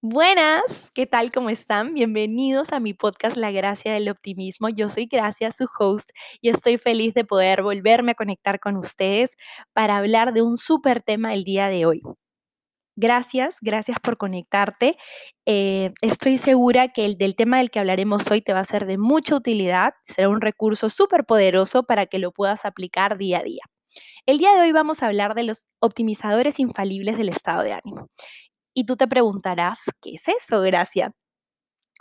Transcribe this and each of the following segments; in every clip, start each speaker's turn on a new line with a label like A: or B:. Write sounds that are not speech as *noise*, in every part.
A: Buenas, ¿qué tal? ¿Cómo están? Bienvenidos a mi podcast La Gracia del Optimismo. Yo soy Gracia, su host, y estoy feliz de poder volverme a conectar con ustedes para hablar de un súper tema el día de hoy. Gracias, gracias por conectarte. Eh, estoy segura que el del tema del que hablaremos hoy te va a ser de mucha utilidad, será un recurso súper poderoso para que lo puedas aplicar día a día. El día de hoy vamos a hablar de los optimizadores infalibles del estado de ánimo. Y tú te preguntarás, ¿qué es eso, Gracia?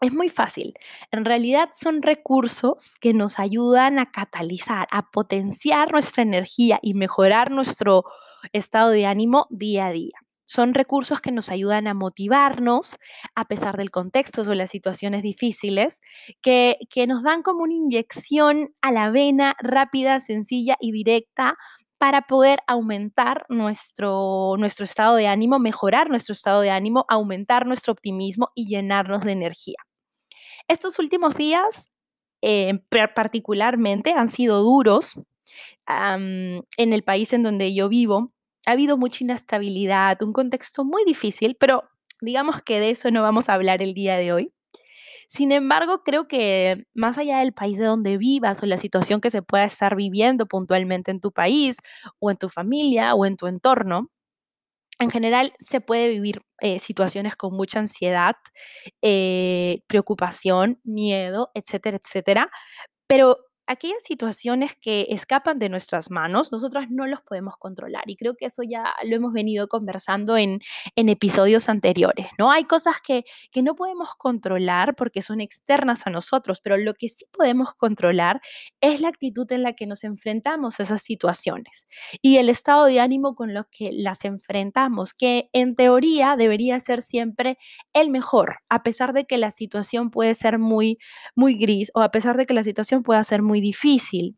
A: Es muy fácil. En realidad son recursos que nos ayudan a catalizar, a potenciar nuestra energía y mejorar nuestro estado de ánimo día a día. Son recursos que nos ayudan a motivarnos a pesar del contexto o las situaciones difíciles, que, que nos dan como una inyección a la vena rápida, sencilla y directa para poder aumentar nuestro, nuestro estado de ánimo, mejorar nuestro estado de ánimo, aumentar nuestro optimismo y llenarnos de energía. Estos últimos días, eh, particularmente, han sido duros en el país en donde yo vivo ha habido mucha inestabilidad, un contexto muy difícil, pero digamos que de eso no vamos a hablar el día de hoy. Sin embargo, creo que más allá del país de donde vivas o la situación que se pueda estar viviendo puntualmente en tu país o en tu familia o en tu entorno, en general se puede vivir eh, situaciones con mucha ansiedad, eh, preocupación, miedo, etcétera, etcétera. Pero aquellas situaciones que escapan de nuestras manos, nosotras no los podemos controlar. Y creo que eso ya lo hemos venido conversando en, episodios anteriores, ¿no? Hay cosas que, que no podemos controlar porque son externas a nosotros, pero lo que sí podemos controlar es la actitud en la que nos enfrentamos a esas situaciones y el estado de ánimo con lo que las enfrentamos, que en teoría debería ser siempre el mejor, a pesar de que la situación puede ser muy, muy gris o a pesar de que la situación pueda ser muy difícil.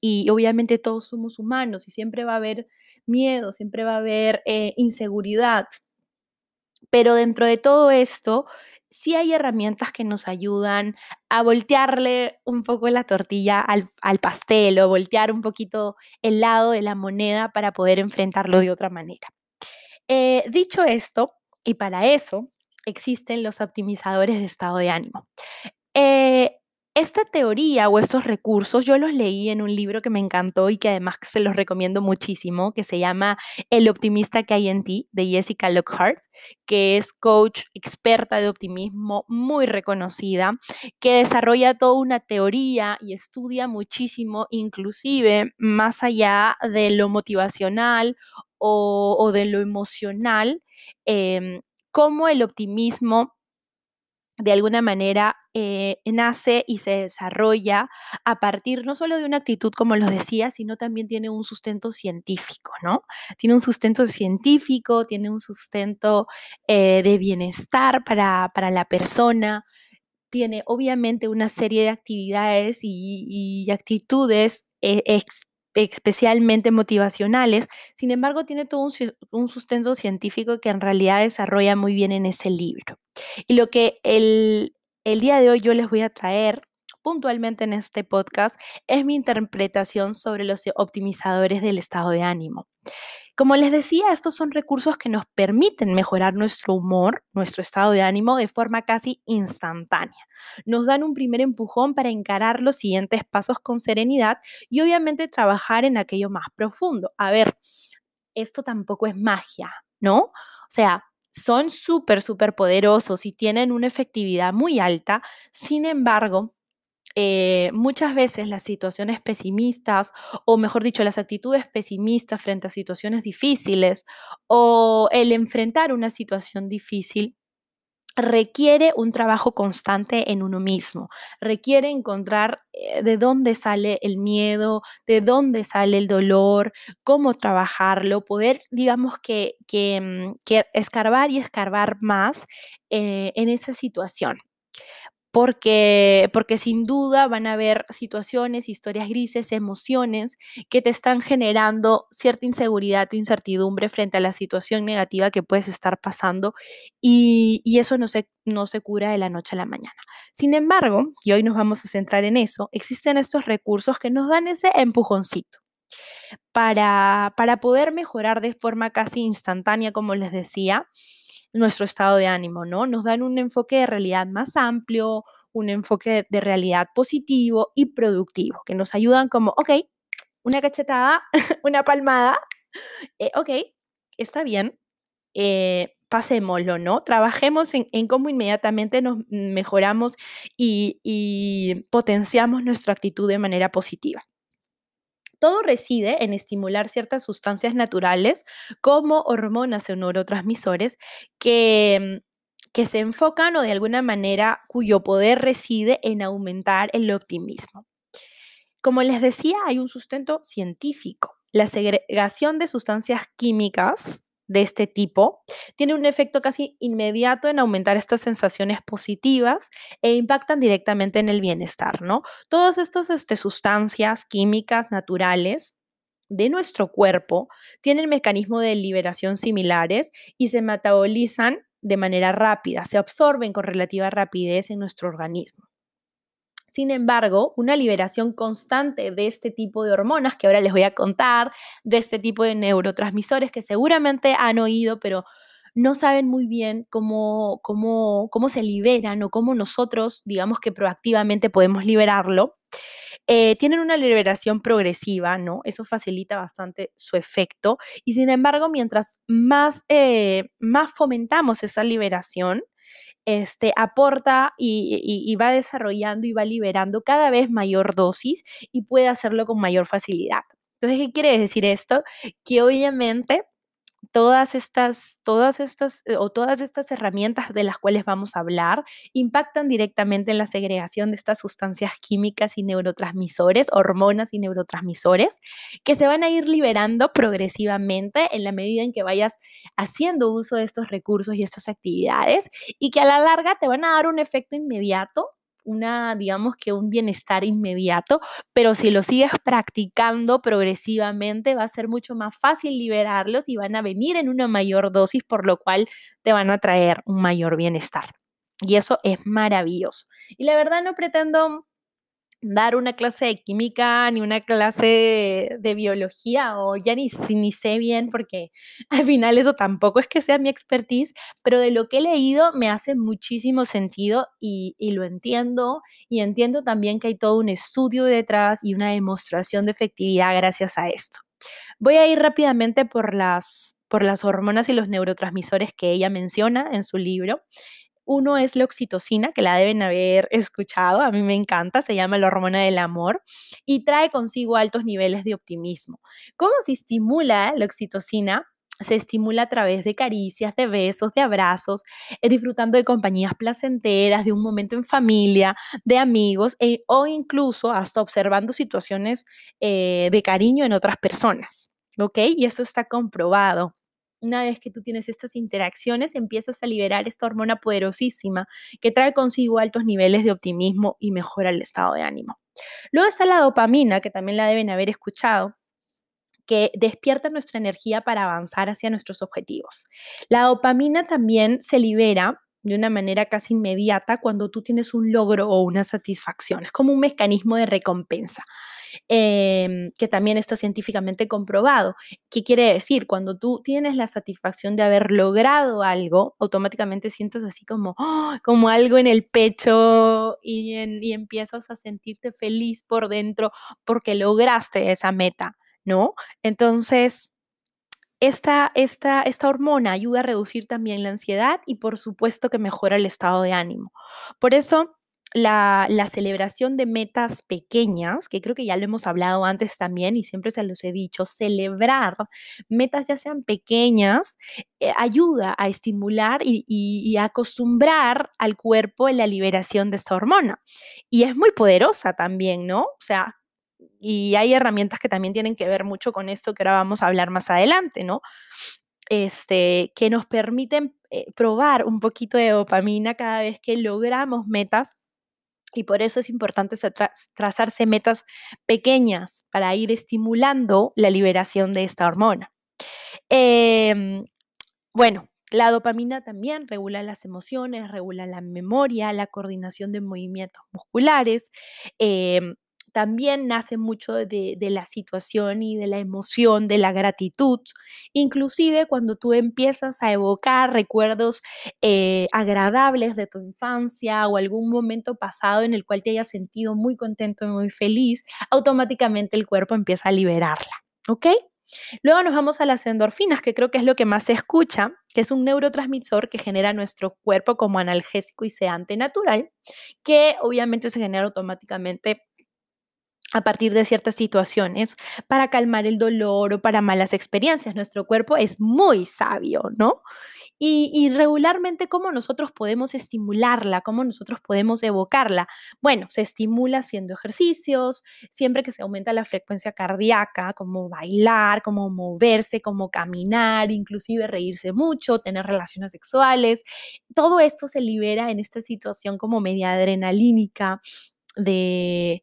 A: Y obviamente todos somos humanos y siempre va a haber miedo, siempre va a haber eh, inseguridad. Pero dentro de todo esto, sí hay herramientas que nos ayudan a voltearle un poco la tortilla al, al, pastel o voltear un poquito el lado de la moneda para poder enfrentarlo de otra manera. Eh, dicho esto, y para eso existen los optimizadores de estado de ánimo. Eh, esta teoría o estos recursos yo los leí en un libro que me encantó y que además se los recomiendo muchísimo, que se llama El optimista que hay en ti, de Jessica Lockhart, que es coach experta de optimismo muy reconocida, que desarrolla toda una teoría y estudia muchísimo, inclusive más allá de lo motivacional o, de lo emocional, eh, cómo el optimismo de alguna manera eh, nace y se desarrolla a partir no solo de una actitud, como los decía, sino también tiene un sustento científico, ¿no? Tiene un sustento científico, tiene un sustento eh, de bienestar para, para, la persona, tiene obviamente una serie de actividades y, actitudes eh, especialmente motivacionales, sin embargo tiene todo un, un, sustento científico que en realidad desarrolla muy bien en ese libro. Y lo que el, el día de hoy yo les voy a traer puntualmente en este podcast es mi interpretación sobre los optimizadores del estado de ánimo. Como les decía, estos son recursos que nos permiten mejorar nuestro humor, nuestro estado de ánimo de forma casi instantánea. Nos dan un primer empujón para encarar los siguientes pasos con serenidad y obviamente trabajar en aquello más profundo. A ver, esto tampoco es magia, ¿no? O sea, son súper, súper poderosos y tienen una efectividad muy alta. Sin embargo, eh, muchas veces las situaciones pesimistas, o mejor dicho, las actitudes pesimistas frente a situaciones difíciles, o el enfrentar una situación difícil, requiere un trabajo constante en uno mismo, requiere encontrar eh, de dónde sale el miedo, de dónde sale el dolor, cómo trabajarlo, poder, digamos que, que, mm, escarbar y escarbar más eh, en esa situación. Porque, porque sin duda van a haber situaciones, historias grises, emociones que te están generando cierta inseguridad, incertidumbre frente a la situación negativa que puedes estar pasando y, y eso no se, no se cura de la noche a la mañana. Sin embargo, y hoy nos vamos a centrar en eso, existen estos recursos que nos dan ese empujoncito. Para, para poder mejorar de forma casi instantánea, como les decía, nuestro estado de ánimo, ¿no? Nos dan un enfoque de realidad más amplio, un enfoque de realidad positivo y productivo, que nos ayudan como, ok, una cachetada, *laughs* una palmada, eh, ok, está bien, eh, pasémoslo, ¿no? Trabajemos en, cómo inmediatamente nos mejoramos y potenciamos nuestra actitud de manera positiva. Todo reside en estimular ciertas sustancias naturales como hormonas o neurotransmisores que, mm, que se enfocan o de alguna manera cuyo poder reside en aumentar el optimismo. Como les decía, hay un sustento científico. La segregación de sustancias químicas de este tipo tiene un efecto casi inmediato en aumentar estas sensaciones positivas e impactan directamente en el bienestar, ¿no? Todas estas este, sustancias químicas naturales de nuestro cuerpo tienen mecanismos de liberación similares y se metabolizan de manera rápida, se absorben con relativa rapidez en nuestro organismo. Sin embargo, una liberación constante de este tipo de hormonas, que ahora les voy a contar, de este tipo de neurotransmisores que seguramente han oído, pero no saben muy bien cómo, cómo, cómo se liberan o cómo nosotros, digamos que proactivamente podemos liberarlo. Eh, tienen una liberación progresiva, ¿no? Eso facilita bastante su efecto. Y sin embargo, mientras más, eh, más fomentamos esa liberación, este, aporta y, va desarrollando y va liberando cada vez mayor dosis y puede hacerlo con mayor facilidad. Entonces, ¿qué quiere decir esto? Que obviamente todas estas, todas estas eh, o todas estas herramientas de las cuales vamos a hablar impactan directamente en la segregación de estas sustancias químicas y neurotransmisores, hormonas y neurotransmisores, que se van a ir liberando progresivamente en la medida en que vayas haciendo uso de estos recursos y estas actividades y que a la larga te van a dar un efecto inmediato una, digamos que un bienestar inmediato, pero si lo sigues practicando progresivamente va a ser mucho más fácil liberarlos y van a venir en una mayor dosis, por lo cual te van a traer un mayor bienestar. Y eso es maravilloso. Y la verdad no pretendo dar una clase de química ni una clase de, biología o ya ni, ni sé bien porque *laughs* al final eso tampoco es que sea mi expertise, pero de lo que he leído me hace muchísimo sentido y, y lo entiendo y entiendo también que hay todo un estudio detrás y una demostración de efectividad gracias a esto. Voy a ir rápidamente por las, por las hormonas y los neurotransmisores que ella menciona en su libro. Uno es la oxitocina, que la deben haber *laughs* escuchado, a mí me encanta, se llama la hormona del amor y trae consigo altos niveles de optimismo. ¿Cómo se estimula la oxitocina? se estimula a través de caricias, de besos, de abrazos, eh, disfrutando de compañías placenteras, de un momento en familia, de amigos e, o incluso hasta observando situaciones eh, de cariño en otras personas. ¿Ok? Y eso está comprobado una vez que tú tienes estas interacciones, empiezas a liberar esta hormona poderosísima que trae consigo altos niveles de optimismo y mejora el estado de ánimo. Luego está la dopamina, que también la deben haber escuchado que despierta nuestra energía para avanzar hacia nuestros objetivos. La dopamina también se libera de una manera casi inmediata cuando tú tienes un logro o una satisfacción. Es como un mecanismo de recompensa. Em, que también está científicamente comprobado. ¿Qué quiere decir? Cuando tú tienes la satisfacción de haber logrado algo, automáticamente sientes así como, ¡oh! como algo en el pecho y, y empiezas a sentirte feliz por dentro porque lograste esa meta, ¿no? Entonces, esta, esta, esta, hormona ayuda a reducir también la ansiedad y por supuesto que mejora el estado de ánimo. Por eso la, celebración de metas pequeñas, que creo que ya lo hemos hablado antes también y siempre se los he dicho, celebrar metas ya sean pequeñas, eh, ayuda a estimular y, y, acostumbrar al cuerpo en la liberación de esta hormona. Y es muy poderosa también, ¿no? O sea, y hay herramientas que también tienen que ver mucho con esto que ahora vamos a hablar más adelante, ¿no? Este, que nos permiten eh, probar un poquito de dopamina cada vez que logramos metas Y por eso es importante trazarse metas pequeñas para ir estimulando la liberación de esta hormona. Em, bueno, la dopamina también regula las emociones, regula la memoria, la coordinación de movimientos musculares. Em, también nace mucho de, la situación y de la emoción, de la gratitud. Inclusive cuando tú empiezas a evocar recuerdos eh, agradables de tu infancia o algún momento pasado en el cual te hayas sentido muy contento y muy feliz, automáticamente el cuerpo empieza a liberarla. ¿Ok? Luego nos vamos a las endorfinas, que creo que es lo que más se escucha, que es un neurotransmisor que genera nuestro cuerpo como analgésico y sedante natural, que obviamente se genera automáticamente a partir de ciertas situaciones para calmar el dolor o para malas experiencias. Nuestro cuerpo es muy sabio, ¿no? Y, regularmente, ¿cómo nosotros podemos estimularla? ¿Cómo nosotros podemos evocarla? Bueno, se estimula haciendo ejercicios, siempre que se aumenta la frecuencia cardíaca, como bailar, como moverse, como caminar, inclusive reírse mucho, tener relaciones sexuales. Todo esto se libera en esta situación como media adrenalínica, de,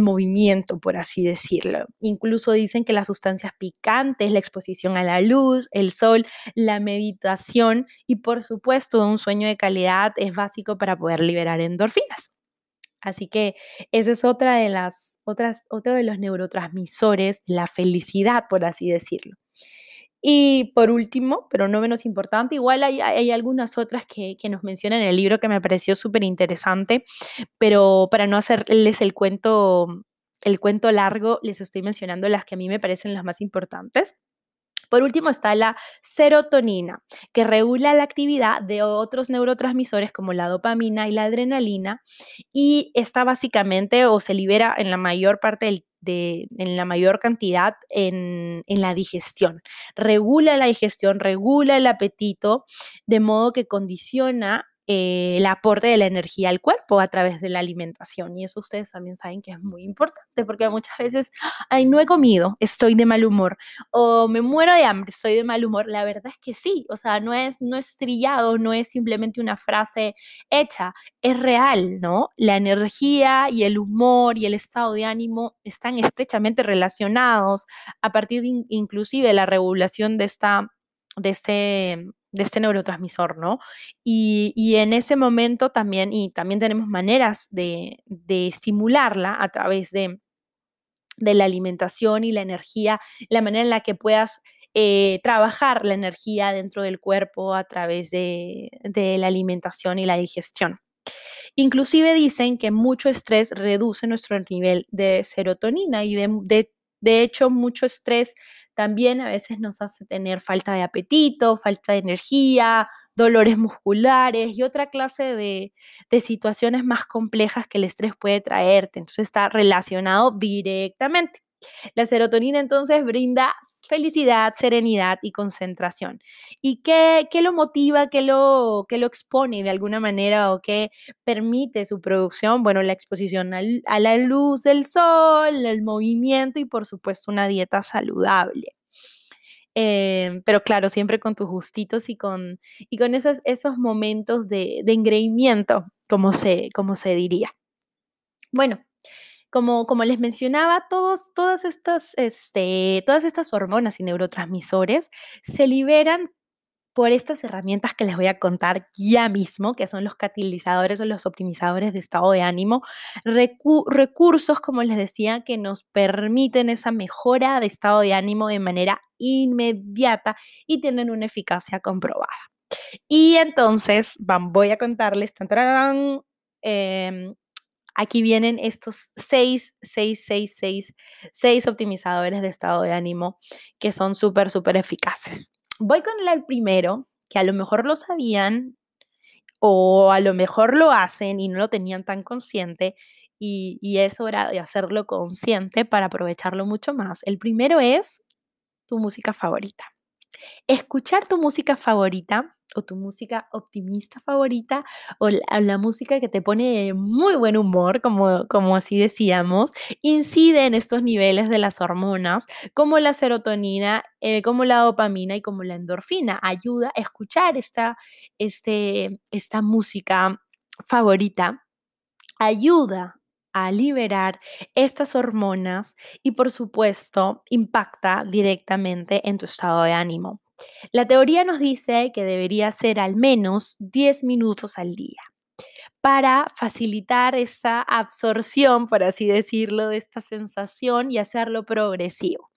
A: movimiento, por así decirlo. Incluso dicen que las sustancias picantes, la exposición a la luz, el sol, la meditación y por supuesto un sueño de calidad es básico para poder liberar endorfinas. Así que ese es otra de las, otras, otro de los neurotransmisores, la felicidad, por así decirlo. Y por último, pero no menos importante, igual hay, algunas otras que, nos mencionan en el libro que me pareció súper interesante, pero para no hacerles el cuento, el cuento largo, les estoy mencionando las que a mí me parecen las más importantes. Por último está la serotonina, que regula la actividad de otros neurotransmisores como la dopamina y la adrenalina y está básicamente o se libera en la mayor parte del en la mayor cantidad en, en, la digestión. Regula la digestión, regula el apetito, de modo que condiciona eh, el aporte de la energía al cuerpo a través de la alimentación. Y eso ustedes también saben que es muy importante porque muchas veces, ay, no he comido, estoy de mal humor, o me muero de hambre, estoy de mal humor. La verdad es que sí, o sea, no es, no es trillado, no es simplemente una frase hecha, es real, ¿no? La energía y el humor y el estado de ánimo están estrechamente relacionados a partir de, la regulación de esta de este, de este neurotransmisor, ¿no? Y, en ese momento también, y también tenemos maneras de, estimularla a través de, la alimentación y la energía, la manera en la que puedas eh, trabajar la energía dentro del cuerpo a través de, la alimentación y la digestión. Inclusive dicen que mucho estrés reduce nuestro nivel de serotonina y de, de hecho mucho estrés también a veces nos hace tener falta de apetito, falta de energía, dolores musculares y otra clase de, situaciones más complejas que el estrés puede traerte. Entonces está relacionado directamente. La serotonina entonces brinda felicidad, serenidad y concentración. ¿Y qué, lo motiva, qué lo, qué lo expone de alguna manera o qué permite su producción? Bueno, la exposición a la luz del sol, el movimiento y por supuesto una dieta saludable. Em, pero claro, siempre con tus gustitos y con, y con esos, esos momentos de, de engreimiento, como se, como se diría. Bueno, como, les mencionaba, todos, todas, estas, este, todas estas hormonas y neurotransmisores se liberan por estas herramientas que les voy a contar ya mismo, que son los catalizadores o los optimizadores de estado de ánimo, recursos, como les decía, que nos permiten esa mejora de estado de ánimo de manera inmediata y tienen una eficacia comprobada. Y entonces, voy a contarles, tan, em, aquí vienen estos seis, seis, seis, seis, seis optimizadores de estado de ánimo que son súper, súper eficaces. Voy con el primero, que a lo mejor lo sabían o a lo mejor lo hacen y no lo tenían tan consciente y, y es hora de hacerlo consciente para aprovecharlo mucho más. El primero es tu música favorita. Escuchar tu música favorita o tu música optimista favorita o la, música que te pone muy buen humor, como, como así decíamos, incide en estos niveles de las hormonas como la serotonina, eh, como la dopamina y como la endorfina. Ayuda a escuchar esta, este, esta música favorita ayuda a liberar estas hormonas y por supuesto impacta directamente en tu estado de ánimo. La teoría nos dice que debería ser al menos 10 minutos al día para facilitar esa absorción, por así decirlo, de esta sensación y hacerlo progresivo.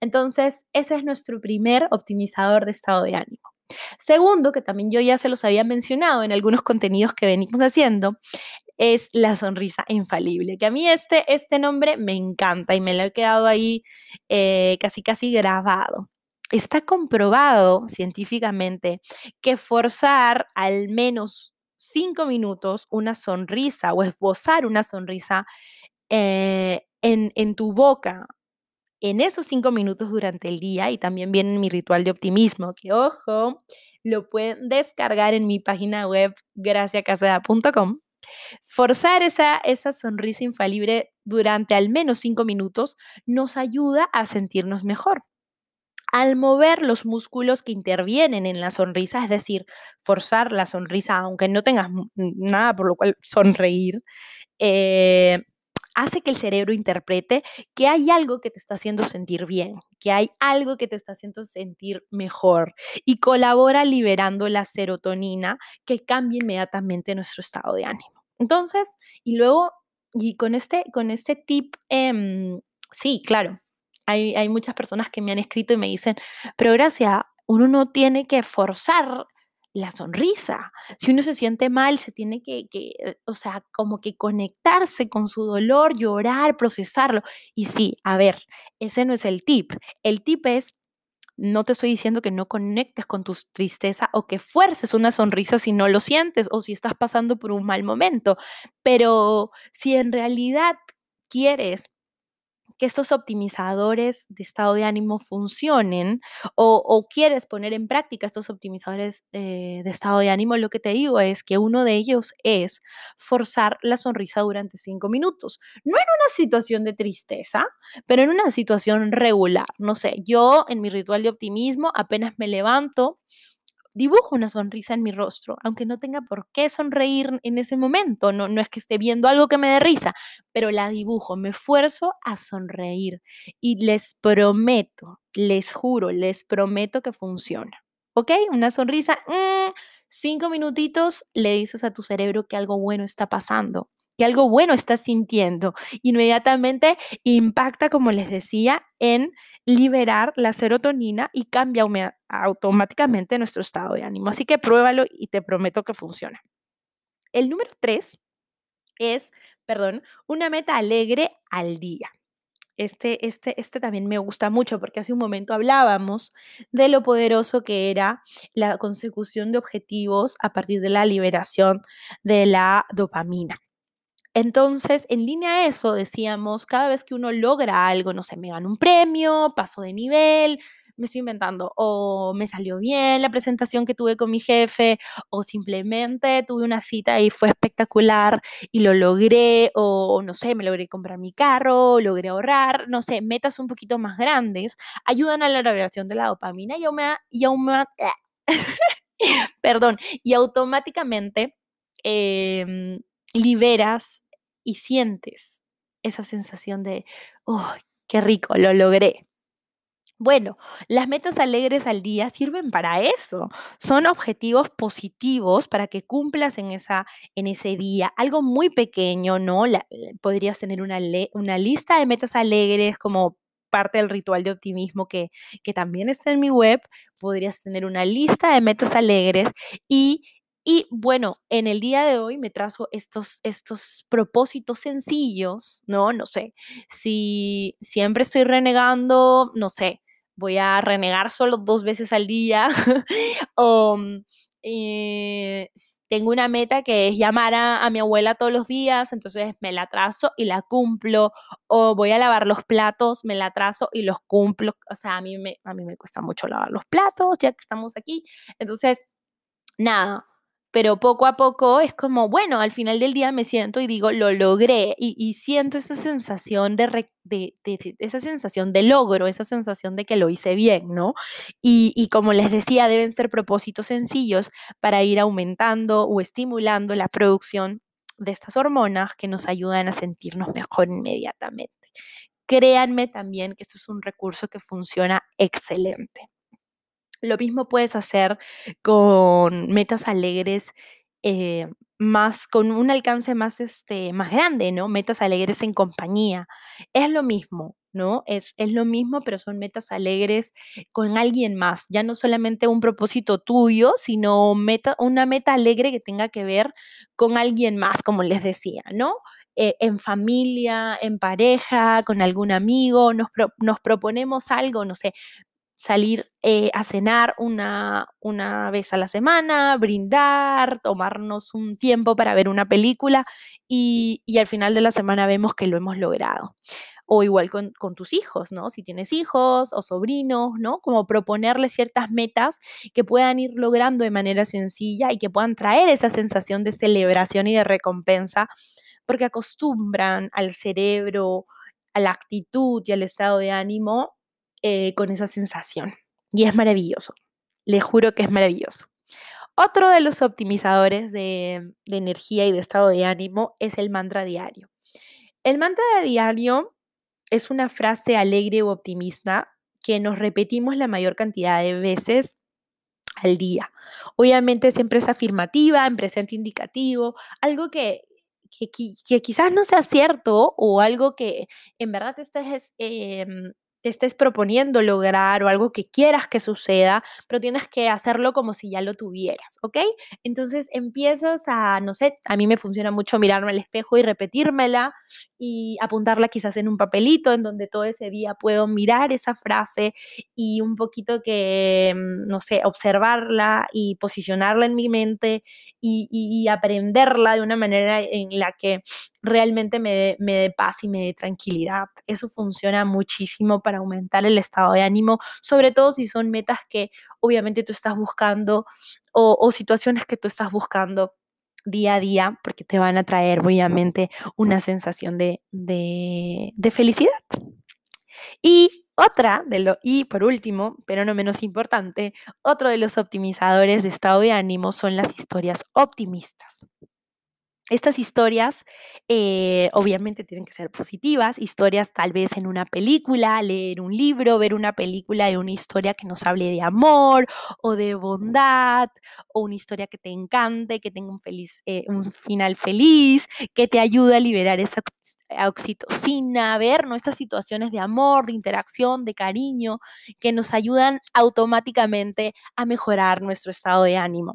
A: Entonces, ese es nuestro primer optimizador de estado de ánimo. Segundo, que también yo ya se los había mencionado en algunos contenidos que venimos haciendo, es la sonrisa infalible, que a mí este, este nombre me encanta y me lo he quedado ahí eh, casi casi grabado. Está comprobado científicamente que forzar al menos cinco minutos una sonrisa o esbozar una sonrisa eh, en, tu boca en esos cinco minutos durante el día y también viene mi ritual de optimismo, que ojo, lo pueden descargar en mi página web graciacasada.com. Forzar esa, esa sonrisa infalible durante al menos cinco minutos nos ayuda a sentirnos mejor. Al mover los músculos que intervienen en la sonrisa, es decir, forzar la sonrisa, aunque no tengas nada por lo cual *laughs* sonreír, eh, hace que el cerebro interprete que hay algo que te está haciendo sentir bien, que hay algo que te está haciendo sentir mejor y colabora liberando la serotonina que cambia inmediatamente nuestro estado de ánimo. Entonces, y luego, y con este, con este tip, em, sí, claro, hay, muchas personas que me han escrito y me dicen, pero gracias, uno no tiene que forzar la sonrisa. Si uno se siente mal, se tiene que, eh, o sea, como que conectarse con su dolor, llorar, procesarlo. Y sí, a ver, ese no es el tip. El tip es, no te estoy diciendo que no conectes con tu tristeza o que fuerces una sonrisa si no lo sientes o si estás pasando por un mal momento, pero si en realidad quieres que estos optimizadores de estado de ánimo funcionen o, quieres poner en práctica estos optimizadores eh, de estado de ánimo, lo que te digo es que uno de ellos es forzar la sonrisa durante cinco minutos. No en una situación de tristeza, pero en una situación regular. No sé, yo en mi ritual de optimismo apenas me levanto dibujo una sonrisa en mi rostro, aunque no tenga por qué sonreír en ese momento, no, no es que esté viendo algo que me dé risa, pero la dibujo, me esfuerzo a sonreír y les prometo, les juro, les prometo que funciona. ¿Ok? Una sonrisa, mm, cinco minutitos, le dices a tu cerebro que algo bueno está pasando que algo bueno estás sintiendo. Inmediatamente impacta, como les decía, en liberar la serotonina y cambia automáticamente nuestro estado de ánimo. Así que pruébalo y te prometo que funciona. El número tres es, perdón, una meta alegre al día. Este, este, este también me gusta mucho porque hace un momento hablábamos de lo poderoso que era la consecución de objetivos a partir de la liberación de la dopamina. Entonces, en línea a eso, decíamos, cada vez que uno logra algo, no sé, me gano un premio, paso de nivel, me estoy inventando, o me salió bien la presentación que tuve con mi jefe, o simplemente tuve una cita y fue espectacular y lo logré, o no sé, me logré comprar mi carro, logré ahorrar, no sé, metas un poquito más grandes, ayudan a la liberación de la dopamina y, aún y *laughs* perdón, y automáticamente em, liberas y sientes esa sensación de, ¡oh, qué rico, lo logré! Bueno, las metas alegres al día sirven para eso. Son objetivos positivos para que cumplas en, esa, en ese día. Algo muy pequeño, ¿no? Eh, podrías tener una, una lista de metas alegres como parte del ritual de optimismo que, que también está en mi web. Podrías tener una lista de metas alegres y y bueno, en el día de hoy me trazo estos, estos propósitos sencillos, ¿no? No sé, si siempre estoy renegando, no sé, voy a renegar solo dos veces al día *laughs* o mm, eh, tengo una meta que es llamar a, a, mi abuela todos los días, entonces me la trazo y la cumplo, o voy a lavar los platos, me la trazo y los cumplo, o sea, a mí me, a mí me cuesta mucho lavar los platos, ya que estamos aquí, entonces, nada, pero poco a poco es como, bueno, al final del día me siento y digo, lo logré y, siento esa sensación de, esa sensación de logro, esa sensación de que lo hice bien, ¿no? Y, y como les decía, deben ser propósitos sencillos para ir aumentando o estimulando la producción de estas hormonas que nos ayudan a sentirnos mejor inmediatamente. Créanme también que esto es un recurso que funciona excelente. Lo mismo puedes hacer con metas alegres eh, más, con un alcance más, este, más grande, ¿no? Metas alegres en compañía. Es lo mismo, ¿no? Es, es lo mismo, pero son metas alegres con alguien más. Ya no solamente un propósito tuyo, sino meta, una meta alegre que tenga que ver con alguien más, como les decía, ¿no? Eh, en familia, en pareja, con algún amigo, nos, nos proponemos algo, no sé, salir eh, a cenar una, una vez a la semana, brindar, tomarnos un tiempo para ver una película y, y al final de la semana vemos que lo hemos logrado. O igual con, con, tus hijos, ¿no? Si tienes hijos o sobrinos, ¿no? Como proponerles ciertas metas que puedan ir logrando de manera sencilla y que puedan traer esa sensación de celebración y de recompensa, porque acostumbran al cerebro, a la actitud y al estado de ánimo eh, con esa sensación. Y es maravilloso. Les juro que es maravilloso. Otro de los optimizadores de, energía y de estado de ánimo es el mantra diario. El mantra diario es una frase alegre o optimista que nos repetimos la mayor cantidad de veces al día. Obviamente siempre es afirmativa, en presente indicativo, algo que, que, quizás no sea cierto o algo que en verdad estés eh, te estés proponiendo lograr o algo que quieras que suceda, pero tienes que hacerlo como si ya lo tuvieras, ¿ok? Entonces empiezas a, no sé, a mí me funciona mucho mirarme al espejo y repetírmela y apuntarla quizás en un papelito en donde todo ese día puedo mirar esa frase y un poquito que, mm, no sé, observarla y posicionarla en mi mente y, aprenderla de una manera en la que realmente me, me dé paz y me dé tranquilidad. Eso funciona muchísimo para aumentar el estado de ánimo, sobre todo si son metas que obviamente tú estás buscando o, situaciones que tú estás buscando día a día, porque te van a traer obviamente una sensación de, de, de felicidad. Y otra de lo, y por último, pero no menos importante, otro de los optimizadores de estado de ánimo son las historias optimistas. Estas historias eh, obviamente tienen que ser positivas, historias tal vez en una película, leer un libro, ver una película de una historia que nos hable de amor o de bondad, o una historia que te encante, que tenga un, eh, final feliz, que te ayude a liberar esa oxitocina, ver nuestras situaciones de amor, de interacción, de cariño, que nos ayudan automáticamente a mejorar nuestro estado de ánimo.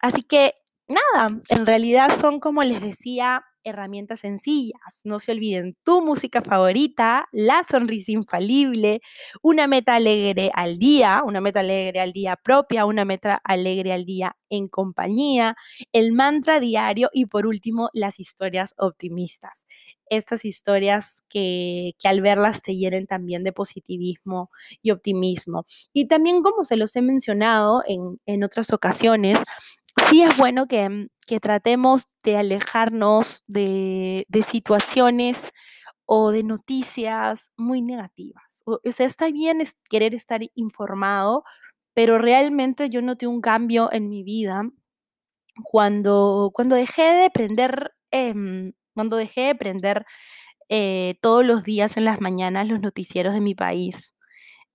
A: Así que nada, en realidad son como les decía, herramientas sencillas. No se olviden tu música favorita, la sonrisa infalible, una meta alegre al día, una meta alegre al día propia, una meta alegre al día en compañía, el mantra diario y por último las historias optimistas. Estas historias que, que al verlas te llenen también de positivismo y optimismo. Y también como se los he mencionado en, en otras ocasiones, sí es bueno que, tratemos de alejarnos de, situaciones o de noticias muy negativas. O, sea, está bien querer estar informado, pero realmente yo noté un cambio en mi vida cuando, cuando dejé de prender, em, cuando dejé de prender eh, todos los días en las mañanas los noticieros de mi país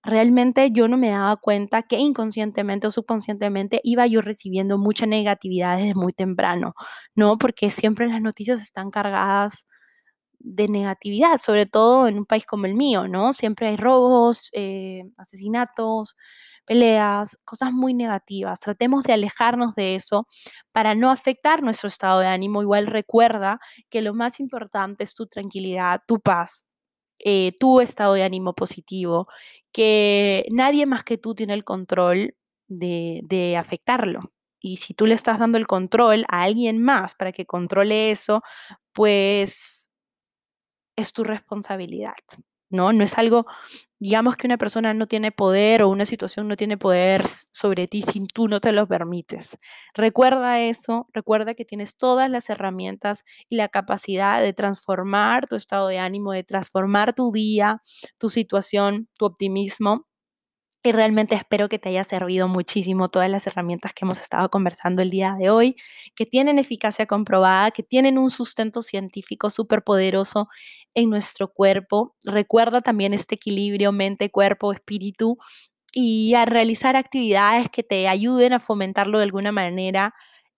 A: realmente yo no me daba cuenta que inconscientemente o subconscientemente iba yo recibiendo mucha negatividad desde muy temprano, ¿no? Porque siempre las noticias están cargadas de negatividad, sobre todo en un país como el mío, ¿no? Siempre hay robos, eh, asesinatos, peleas, cosas muy negativas. Tratemos de alejarnos de eso para no afectar nuestro estado de ánimo. Igual recuerda que lo más importante es tu tranquilidad, tu paz, eh, tu estado de ánimo positivo, que nadie más que tú tiene el control de, de afectarlo. Y si tú le estás dando el control a alguien más para que controle eso, pues es tu responsabilidad. ¿No? No es algo, digamos que una persona no tiene poder o una situación no tiene poder sobre ti si tú no te lo permites. Recuerda eso, recuerda que tienes todas las herramientas y la capacidad de transformar tu estado de ánimo, de transformar tu día, tu situación, tu optimismo y realmente espero que te haya servido muchísimo todas las herramientas que hemos estado conversando el día de hoy, que tienen eficacia comprobada, que tienen un sustento científico súper poderoso en nuestro cuerpo. Recuerda también este equilibrio mente, cuerpo, espíritu y a realizar actividades que te ayuden a fomentarlo de alguna manera,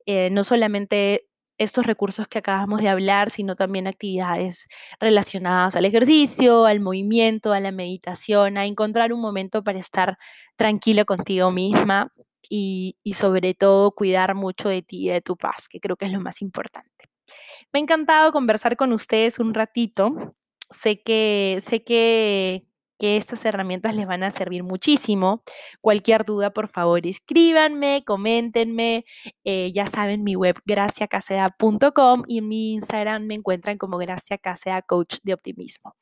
A: eh, no solamente estos recursos que acabamos de hablar, sino también actividades relacionadas al ejercicio, al movimiento, a la meditación, a encontrar un momento para estar tranquilo contigo misma y, y sobre todo cuidar mucho de ti y de tu paz, que creo que es lo más importante. Me ha encantado conversar con ustedes un ratito. Sé que, sé que, que estas herramientas les van a servir muchísimo. Cualquier duda, por favor, escríbanme, coméntenme. Eh, ya saben, mi web graciacaseda.com y en mi Instagram me encuentran como Gracia Caseda Coach de Optimismo.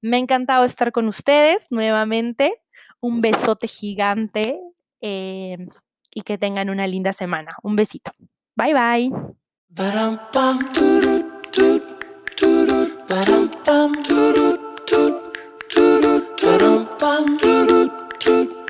A: Me ha encantado estar con ustedes nuevamente. Un besote gigante eh, y que tengan una linda semana. Un besito. Bye bye.
B: Dum-dum-bum.